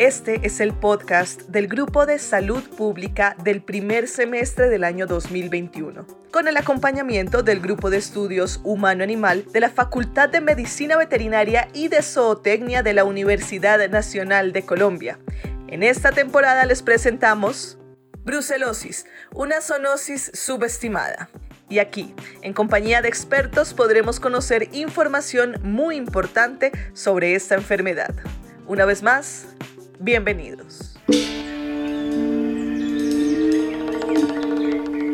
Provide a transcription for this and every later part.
este es el podcast del Grupo de Salud Pública del primer semestre del año 2021, con el acompañamiento del Grupo de Estudios Humano-Animal de la Facultad de Medicina Veterinaria y de Zootecnia de la Universidad Nacional de Colombia. En esta temporada les presentamos Brucelosis, una zoonosis subestimada. Y aquí, en compañía de expertos, podremos conocer información muy importante sobre esta enfermedad. Una vez más, bienvenidos.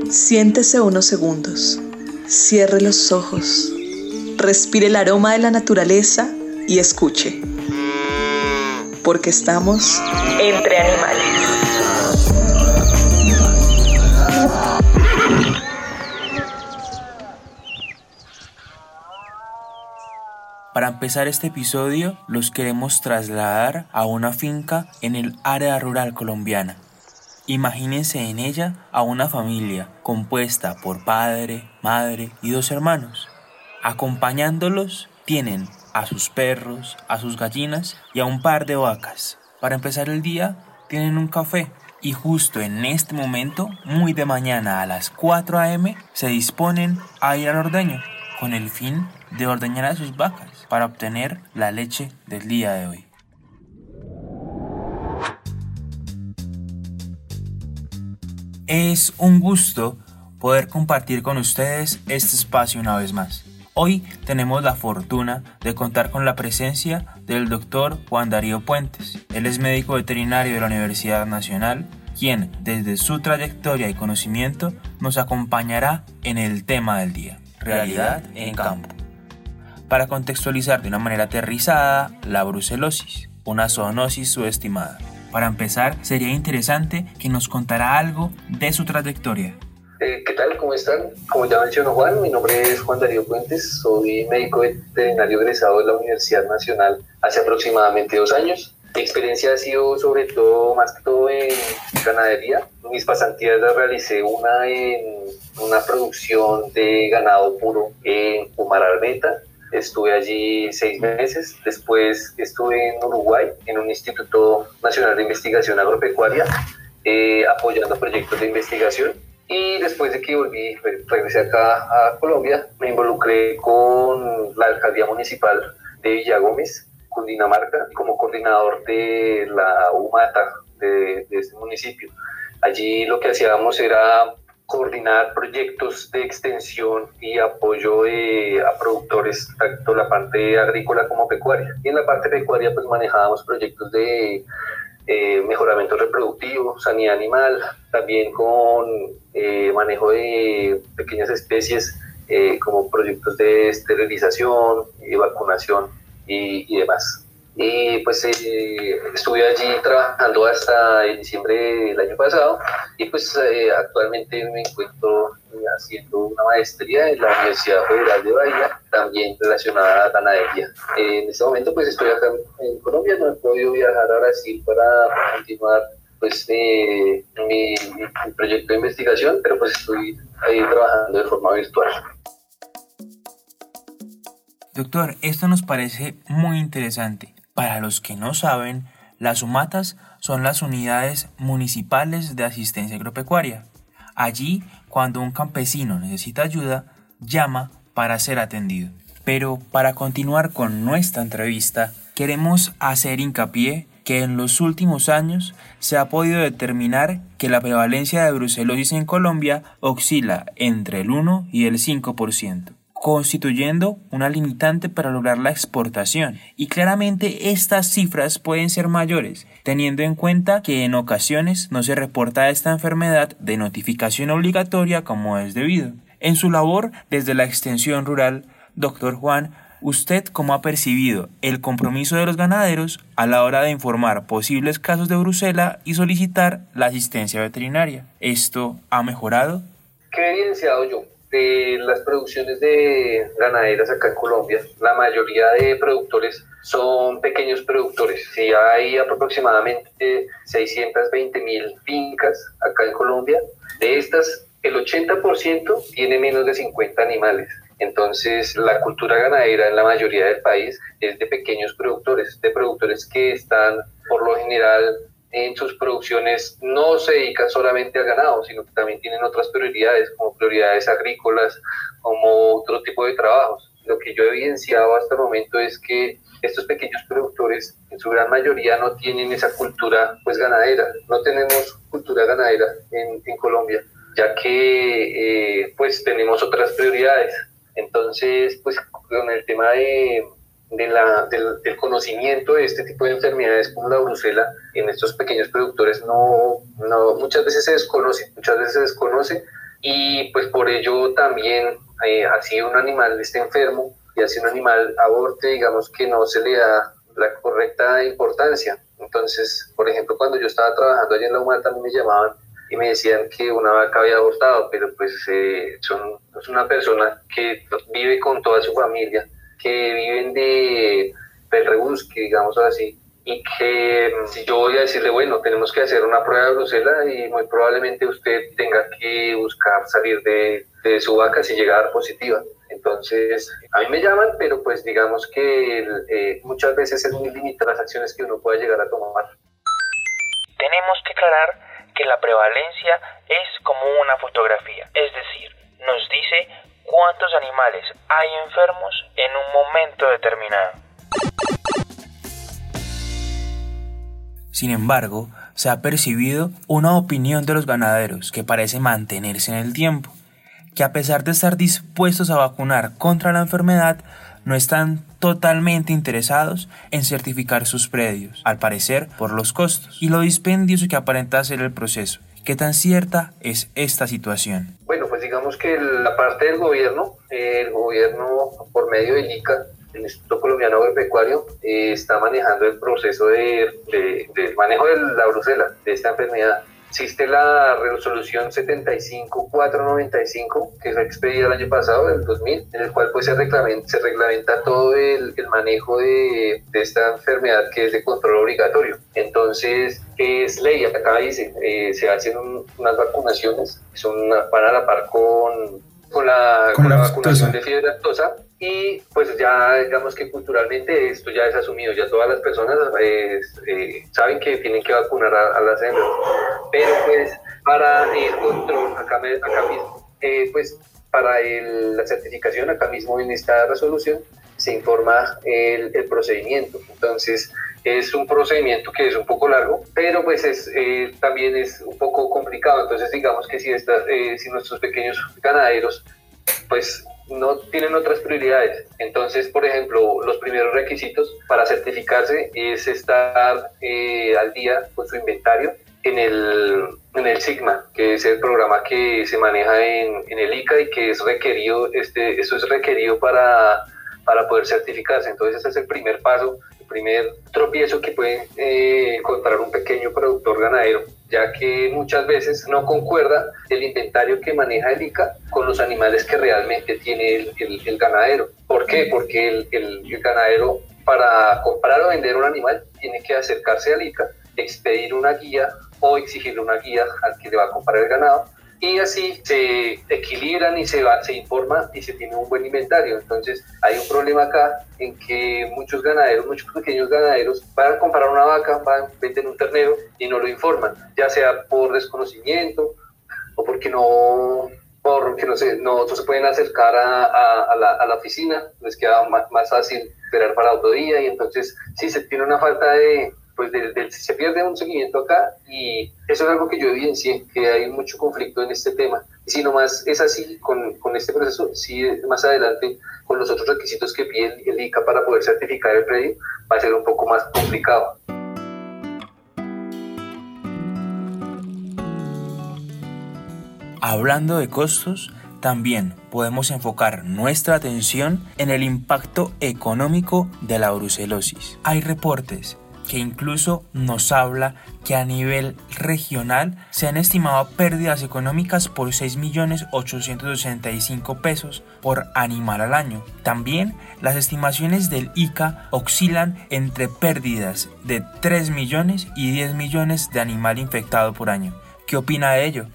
Siéntese unos segundos, cierre los ojos, respire el aroma de la naturaleza y escuche, porque estamos entre animales. Empezar este episodio, los queremos trasladar a una finca en el área rural colombiana. Imagínense en ella a una familia compuesta por padre, madre y dos hermanos. Acompañándolos tienen a sus perros, a sus gallinas y a un par de vacas. Para empezar el día tienen un café y justo en este momento, muy de mañana a las 4 a.m., se disponen a ir al ordeño con el fin de ordeñar a sus vacas para obtener la leche del día de hoy. Es un gusto poder compartir con ustedes este espacio una vez más. Hoy tenemos la fortuna de contar con la presencia del doctor Juan Darío Puentes. Él es médico veterinario de la Universidad Nacional, quien desde su trayectoria y conocimiento nos acompañará en el tema del día, realidad en campo para contextualizar de una manera aterrizada la brucelosis, una zoonosis subestimada. Para empezar, sería interesante que nos contara algo de su trayectoria. Eh, ¿Qué tal? ¿Cómo están? Como ya mencionó Juan, mi nombre es Juan Darío Puentes, soy médico veterinario egresado de la Universidad Nacional hace aproximadamente dos años. Mi experiencia ha sido sobre todo, más que todo en ganadería. Mis pasantías las realicé una en una producción de ganado puro en Pumararmeta Estuve allí seis meses. Después estuve en Uruguay, en un Instituto Nacional de Investigación Agropecuaria, eh, apoyando proyectos de investigación. Y después de que volví, regresé acá a Colombia, me involucré con la alcaldía municipal de Villa Gómez, Cundinamarca, como coordinador de la UMATA de, de este municipio. Allí lo que hacíamos era coordinar proyectos de extensión y apoyo a productores, tanto la parte agrícola como pecuaria. Y en la parte pecuaria pues manejábamos proyectos de eh, mejoramiento reproductivo, sanidad animal, también con eh, manejo de pequeñas especies eh, como proyectos de esterilización, vacunación y, y demás. Y pues eh, estuve allí trabajando hasta diciembre del año pasado y pues eh, actualmente me encuentro eh, haciendo una maestría en la Universidad Federal de Bahía, también relacionada a ganadería. en este momento pues estoy acá en Colombia, no he podido viajar a Brasil para continuar pues mi, mi, proyecto de investigación, pero pues estoy ahí trabajando de forma virtual. Doctor, esto nos parece muy interesante. Para los que no saben, las UMATAS son las unidades municipales de asistencia agropecuaria. Allí, cuando un campesino necesita ayuda, llama para ser atendido. Pero para continuar con nuestra entrevista, queremos hacer hincapié que en los últimos años se ha podido determinar que la prevalencia de brucelosis en Colombia oscila entre el 1 y el 5% constituyendo una limitante para lograr la exportación. Y claramente estas cifras pueden ser mayores, teniendo en cuenta que en ocasiones no se reporta esta enfermedad de notificación obligatoria como es debido. En su labor desde la extensión rural, doctor Juan, ¿usted cómo ha percibido el compromiso de los ganaderos a la hora de informar posibles casos de brucela y solicitar la asistencia veterinaria? ¿Esto ha mejorado? ¿Qué he evidenciado yo? De las producciones de ganaderas acá en Colombia, la mayoría de productores son pequeños productores. Si hay aproximadamente 620 mil fincas acá en Colombia, de estas el 80% tiene menos de 50 animales. Entonces, la cultura ganadera en la mayoría del país es de pequeños productores, de productores que están por lo general en sus producciones no se dedican solamente al ganado, sino que también tienen otras prioridades, como prioridades agrícolas, como otro tipo de trabajos. Lo que yo he evidenciado hasta el momento es que estos pequeños productores en su gran mayoría no tienen esa cultura pues ganadera, no tenemos cultura ganadera en, en Colombia, ya que eh, pues tenemos otras prioridades. Entonces, pues con el tema de, de la, del, conocimiento de este tipo de enfermedades como la brucela en estos pequeños productores no, no muchas veces se desconoce, muchas veces se desconoce y pues por ello también eh, así un animal esté enfermo y así un animal aborte, digamos que no se le da la correcta importancia. Entonces, por ejemplo, cuando yo estaba trabajando allí en la UMA también me llamaban y me decían que una vaca había abortado, pero pues eh, son, es una persona que vive con toda su familia que viven de del rebusque, digamos así, y que mm, si yo voy a decirle, bueno, tenemos que hacer una prueba de Bruselas y muy probablemente usted tenga que buscar salir de, de su vaca si llega a dar positiva. Entonces, a mí me llaman, pero pues digamos que eh, muchas veces es muy limitada las acciones que uno pueda llegar a tomar. Tenemos que aclarar que la prevalencia es como una fotografía, es decir, nos dice cuántos animales hay enfermos en un momento determinado. Sin embargo, se ha percibido una opinión de los ganaderos que parece mantenerse en el tiempo, que a pesar de estar dispuestos a vacunar contra la enfermedad, no están totalmente interesados en certificar sus predios, al parecer por los costos y lo dispendioso que aparenta ser el proceso. ¿Qué tan cierta es esta situación? Bueno, digamos que la parte del gobierno, el gobierno por medio del ICA, el Instituto Colombiano Agropecuario, eh, está manejando el proceso de, de, manejo de la brucela, de esta enfermedad existe la resolución 75495 que fue expedida el año pasado, del 2000, en el cual pues se reglamenta, todo el, el manejo de, de, esta enfermedad que es de control obligatorio. Entonces, es ley, acá dice, eh, se hacen unas vacunaciones, son van a la par con, con la, con la vacunación de fiebre lactosa y pues ya digamos que culturalmente esto ya es asumido, ya todas las personas eh, saben que tienen que vacunar a, las hembras, pero pues para el control acá, acá mismo, eh, pues para la certificación acá mismo en esta resolución se informa el, el, procedimiento, entonces es un procedimiento que es un poco largo, pero pues es, eh, también es un poco complicado, entonces digamos que si, esta, si nuestros pequeños ganaderos pues no tienen otras prioridades. Entonces, por ejemplo, los primeros requisitos para certificarse es estar eh, al día con su inventario en el, en el Sigma, que es el programa que se maneja en, en el ICA y que es requerido, este, eso es requerido para, para poder certificarse. Entonces, ese es el primer paso, primer tropiezo que puede eh, encontrar un pequeño productor ganadero ya que muchas veces no concuerda el inventario que maneja el ICA con los animales que realmente tiene el, ganadero. ¿Por qué? Porque el, el, ganadero para comprar o vender un animal tiene que acercarse al ICA, expedir una guía o exigirle una guía al que le va a comprar el ganado y así se equilibran y se, va, se informa y se tiene un buen inventario. Entonces hay un problema acá en que muchos ganaderos, muchos pequeños ganaderos van a comprar una vaca, van, venden un ternero y no lo informan, ya sea por desconocimiento o porque no porque no se, no, se pueden acercar a, a, la, a, la, oficina, les queda más, más fácil esperar para otro día y entonces sí se tiene una falta de, pues se pierde un seguimiento acá y eso es algo que yo evidencié, que hay mucho conflicto en este tema. Y si nomás es así con, con este proceso, si más adelante con los otros requisitos que pide el, ICA para poder certificar el predio, va a ser un poco más complicado. Hablando de costos, también podemos enfocar nuestra atención en el impacto económico de la brucelosis. Hay reportes que incluso nos habla que a nivel regional se han estimado pérdidas económicas por 6.865 pesos por animal al año. También las estimaciones del ICA oscilan entre pérdidas de 3 millones y 10 millones de animal infectado por año. ¿Qué opina de ello?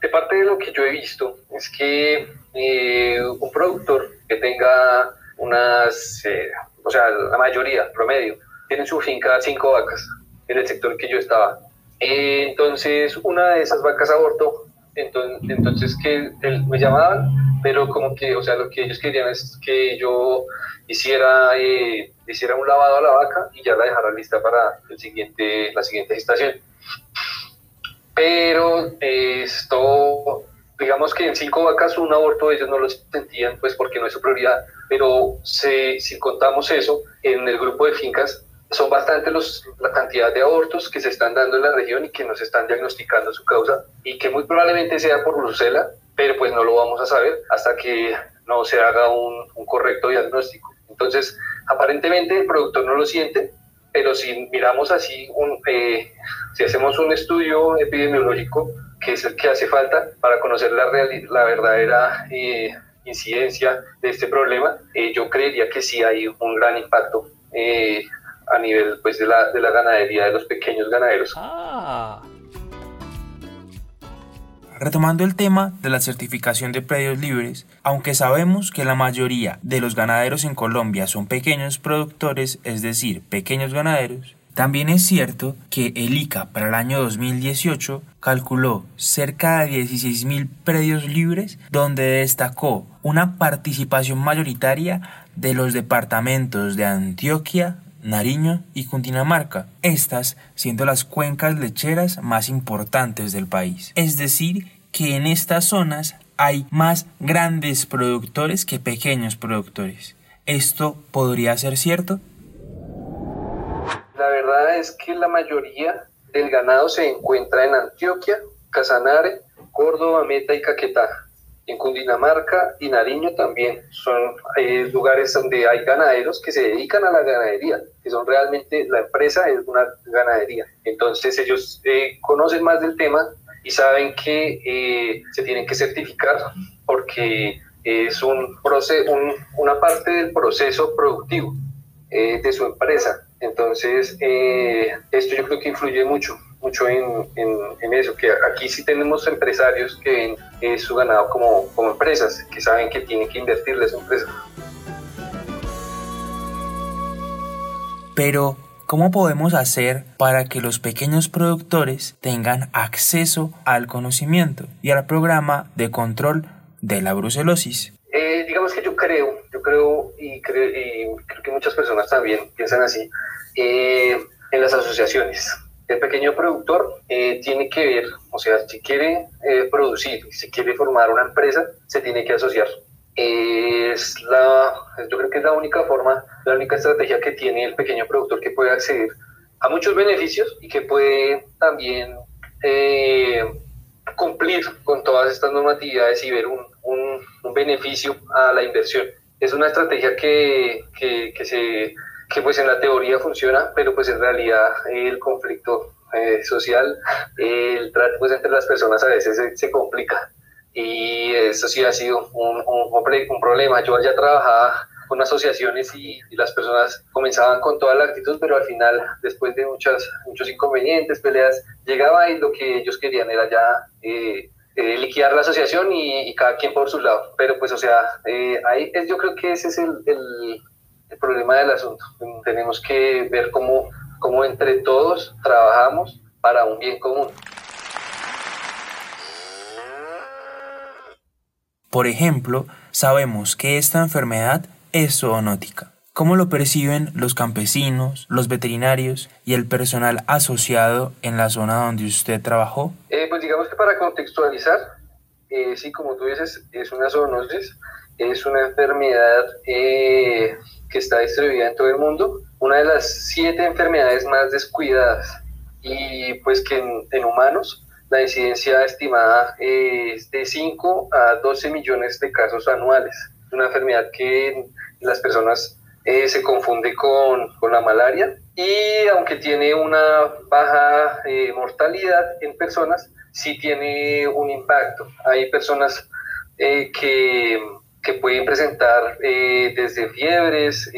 De parte de lo que yo he visto es que eh, un productor que tenga unas, eh, o sea, la mayoría, promedio, tiene su finca cinco vacas en el sector que yo estaba. Eh, entonces, una de esas vacas abortó, entonces, entonces que me llamaban, pero como que, o sea, lo que ellos querían es que yo hiciera, eh, hiciera un lavado a la vaca y ya la dejara lista para el siguiente, la siguiente gestación. Pero esto, digamos que en cinco vacas un aborto ellos no lo sentían, pues porque no es su prioridad, pero si contamos eso, en el grupo de fincas son bastante los, la cantidad de abortos que se están dando en la región y que nos están diagnosticando su causa y que muy probablemente sea por brucela, pero pues no lo vamos a saber hasta que no se haga un, un correcto diagnóstico. Entonces, aparentemente el productor no lo siente, pero si miramos así, un, eh, si hacemos un estudio epidemiológico, que es el que hace falta para conocer la, la verdadera eh, incidencia de este problema, eh, yo creería que sí hay un gran impacto a nivel pues, de, la, de la ganadería de los pequeños ganaderos. Ah. Retomando el tema de la certificación de predios libres, aunque sabemos que la mayoría de los ganaderos en Colombia son pequeños productores, es decir, pequeños ganaderos, también es cierto que el ICA para el año 2018 calculó cerca de 16.000 predios libres donde destacó una participación mayoritaria de los departamentos de Antioquia, Nariño y Cundinamarca, estas siendo las cuencas lecheras más importantes del país. Es decir, que en estas zonas hay más grandes productores que pequeños productores. ¿Esto podría ser cierto? La verdad es que la mayoría del ganado se encuentra en Antioquia, Casanare, Córdoba, Meta y Caquetá en Cundinamarca y Nariño también son lugares donde hay ganaderos que se dedican a la ganadería, que son realmente, la empresa es una ganadería. Entonces ellos eh, conocen más del tema y saben que eh, se tienen que certificar porque es un proceso, una parte del proceso productivo eh, de su empresa. Entonces, esto yo creo que influye mucho mucho en, en, eso, que aquí sí tenemos empresarios que ven su ganado como, como empresas, que saben que tienen que invertirle a su empresa. Pero, ¿cómo podemos hacer para que los pequeños productores tengan acceso al conocimiento y al programa de control de la brucelosis? Eh, digamos que yo creo, yo creo y, creo y creo que muchas personas también piensan así, eh, en las asociaciones el pequeño productor eh, tiene que ver, o sea, si quiere eh, producir, si quiere formar una empresa, se tiene que asociar. es la, yo creo que es la única forma, la única estrategia que tiene el pequeño productor que puede acceder a muchos beneficios y que puede también eh, cumplir con todas estas normatividades y ver un, un, un, beneficio a la inversión. Es una estrategia que, que, que se que pues en la teoría funciona, pero pues en realidad el conflicto eh, social, el trato pues entre las personas a veces se, complica y eso sí ha sido un, un, problema. Yo ya trabajaba con asociaciones y, las personas comenzaban con toda la actitud, pero al final, después de muchas, muchos inconvenientes, peleas, llegaba y lo que ellos querían era ya eh, eh, liquidar la asociación y, cada quien por su lado. Pero pues, o sea, ahí es, yo creo que ese es el problema del asunto. Tenemos que ver cómo, cómo entre todos trabajamos para un bien común. Por ejemplo, sabemos que esta enfermedad es zoonótica. ¿Cómo lo perciben los campesinos, los veterinarios y el personal asociado en la zona donde usted trabajó? Eh, pues digamos que para contextualizar, eh, sí, como tú dices, es una zoonosis, es una enfermedad eh, que está distribuida en todo el mundo, una de las siete enfermedades más descuidadas y pues que en, humanos la incidencia estimada es de 5 a 12 millones de casos anuales. Es una enfermedad que las personas eh, se confunde con, con, la malaria y aunque tiene una baja eh, mortalidad en personas, sí tiene un impacto. Hay personas eh, que, que, pueden presentar desde fiebres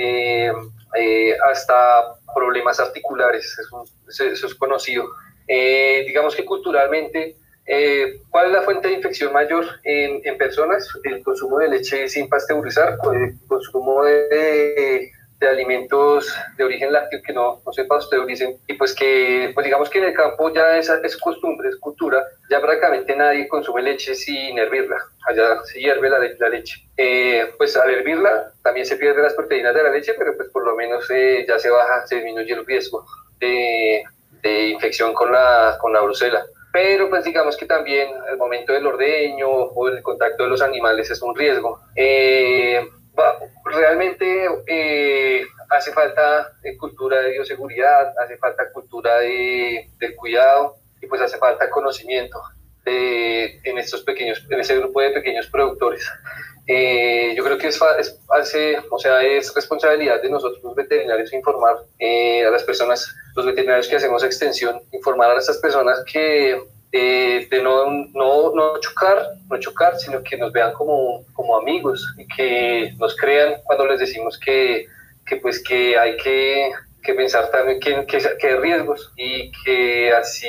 hasta problemas articulares, eso, eso es conocido. digamos que culturalmente eh, ¿Cuál es la fuente de infección mayor en, en, personas? El consumo de leche sin pasteurizar, el consumo de, de, alimentos de origen lácteo que no, no se pasteuricen y pues que, pues digamos que en el campo ya es, es costumbre, es cultura, ya prácticamente nadie consume leche sin hervirla, allá se hierve la, la leche. Eh, pues al hervirla también se pierden las proteínas de la leche, pero pues por lo menos eh, ya se baja, se disminuye el riesgo de, de infección con la, con la brucela pero pues digamos que también el momento del ordeño o el contacto de los animales es un riesgo. Eh, realmente eh, hace falta eh, cultura de bioseguridad, hace falta cultura de, del cuidado y pues hace falta conocimiento de, en estos pequeños, en ese grupo de pequeños productores. yo creo que es, hace, o sea, es responsabilidad de nosotros los veterinarios informar a las personas los veterinarios que hacemos extensión, informar a estas personas que eh, de no, no, no, chocar, no chocar, sino que nos vean como, como amigos y que nos crean cuando les decimos que, que pues que hay que, que pensar también que, que, que, hay riesgos y que así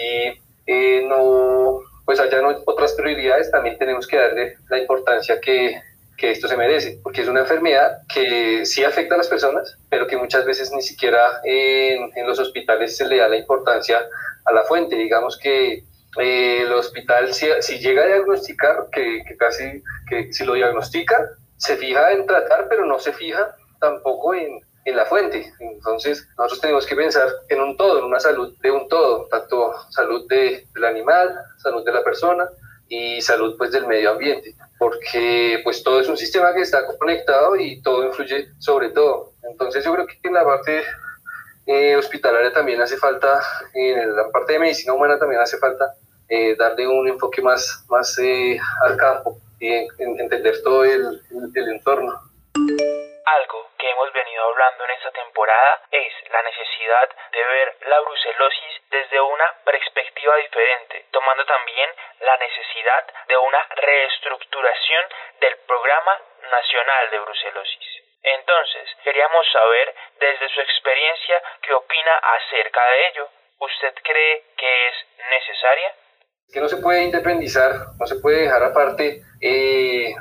eh, no pues haya otras prioridades, también tenemos que darle la importancia que, que esto se merece, porque es una enfermedad que sí afecta a las personas, pero que muchas veces ni siquiera en, en los hospitales se le da la importancia a la fuente. Digamos que eh, el hospital, si, si, llega a diagnosticar, que, casi, que si lo diagnostica, se fija en tratar, pero no se fija tampoco en, en la fuente. Entonces, nosotros tenemos que pensar en un todo, en una salud de un todo, tanto salud de, del animal, salud de la persona y salud pues del medio ambiente porque pues todo es un sistema que está conectado y todo influye sobre todo. Entonces yo creo que en la parte eh, hospitalaria también hace falta, en la parte de medicina humana también hace falta eh, darle un enfoque más, más eh, al campo y entender todo el, el entorno. Algo que hemos venido hablando en esta temporada es la necesidad de ver la brucelosis desde una perspectiva diferente, tomando también la necesidad de una reestructuración del Programa Nacional de Brucelosis. Entonces, queríamos saber desde su experiencia qué opina acerca de ello. ¿Usted cree que es necesaria? Que no se puede independizar, no se puede dejar aparte eh,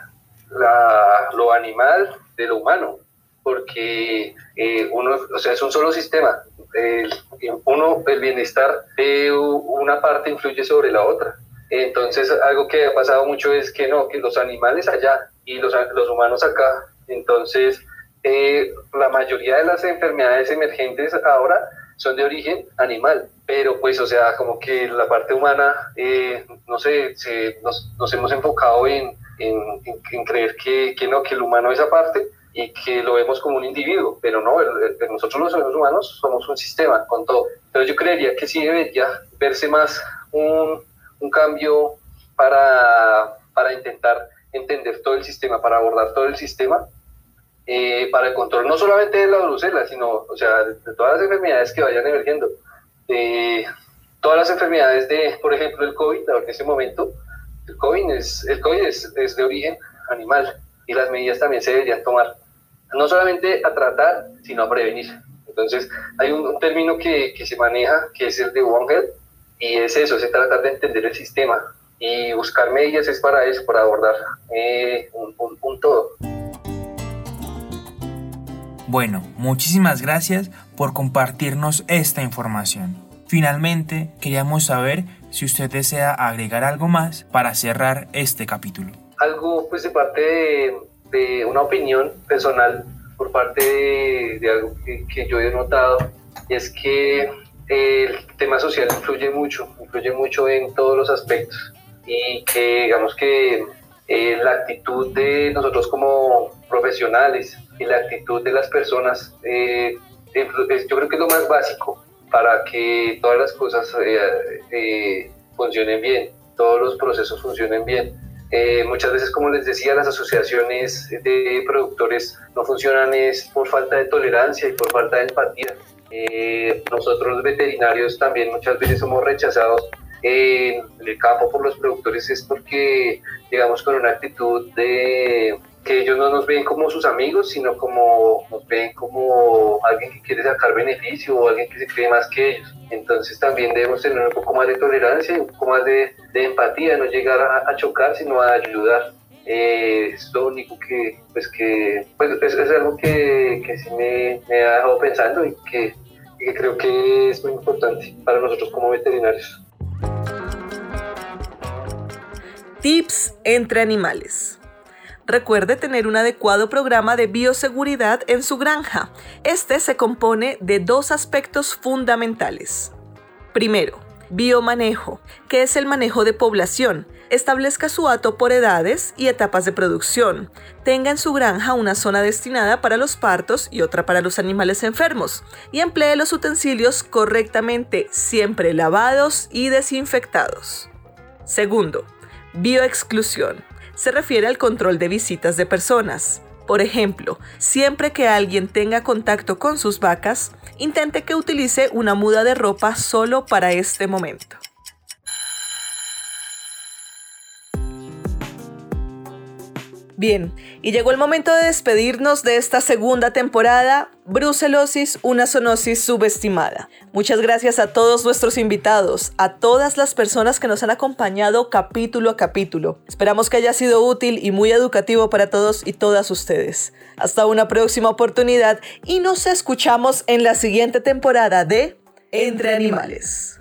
lo animal de lo humano, porque eh, uno, o sea, es un solo sistema. El, uno, el bienestar de una parte influye sobre la otra. Entonces, algo que ha pasado mucho es que no, que los animales allá y los, los humanos acá. Entonces, eh, la mayoría de las enfermedades emergentes ahora son de origen animal, pero pues, o sea, como que la parte humana, eh, no sé, nos, nos, hemos enfocado en, en, creer que, que, no, que el humano es aparte y que lo vemos como un individuo, pero no, nosotros los seres humanos somos un sistema con todo. Pero yo creería que sí debería verse más un, un cambio para, para intentar entender todo el sistema, para abordar todo el sistema eh, para el control no solamente de la brucela, sino o sea, de, todas las enfermedades que vayan emergiendo. Eh, todas las enfermedades de, por ejemplo, el COVID, en ese momento, el COVID, es, el COVID es, es, de origen animal y las medidas también se deberían tomar, no solamente a tratar, sino a prevenir. Entonces, hay un, término que, que, se maneja, que es el de One Health, y es eso, es tratar de entender el sistema. Y buscar medidas es para eso, para abordar eh, un, un, un todo. Bueno, muchísimas gracias por compartirnos esta información. Finalmente, queríamos saber si usted desea agregar algo más para cerrar este capítulo. Algo pues de parte de, una opinión personal por parte de, algo que, yo he notado es que el tema social influye mucho, influye mucho en todos los aspectos y que digamos que eh, la actitud de nosotros como profesionales y la actitud de las personas, eh, yo creo que es lo más básico para que todas las cosas eh, eh, funcionen bien, todos los procesos funcionen bien. Eh, muchas veces, como les decía, las asociaciones de productores no funcionan es por falta de tolerancia y por falta de empatía. Eh, nosotros los veterinarios también muchas veces somos rechazados en el campo por los productores es porque llegamos con una actitud de que ellos no nos ven como sus amigos, sino como nos ven como alguien que quiere sacar beneficio o alguien que se cree más que ellos. Entonces también debemos tener un poco más de tolerancia un poco más de, empatía, no llegar a, chocar, sino a ayudar. Eh, es lo único que, pues que, pues es, algo que, que sí me, ha dejado pensando y que, y que creo que es muy importante para nosotros como veterinarios. Tips entre animales. Recuerde tener un adecuado programa de bioseguridad en su granja. Este se compone de dos aspectos fundamentales. Primero, biomanejo, que es el manejo de población. Establezca su hato por edades y etapas de producción. Tenga en su granja una zona destinada para los partos y otra para los animales enfermos. Y emplee los utensilios correctamente, siempre lavados y desinfectados. Segundo, bioexclusión se refiere al control de visitas de personas. Por ejemplo, siempre que alguien tenga contacto con sus vacas, intente que utilice una muda de ropa solo para este momento. Bien, y llegó el momento de despedirnos de esta segunda temporada, Brucelosis, una zoonosis subestimada. Muchas gracias a todos nuestros invitados, a todas las personas que nos han acompañado capítulo a capítulo. Esperamos que haya sido útil y muy educativo para todos y todas ustedes. Hasta una próxima oportunidad y nos escuchamos en la siguiente temporada de Entre Animales.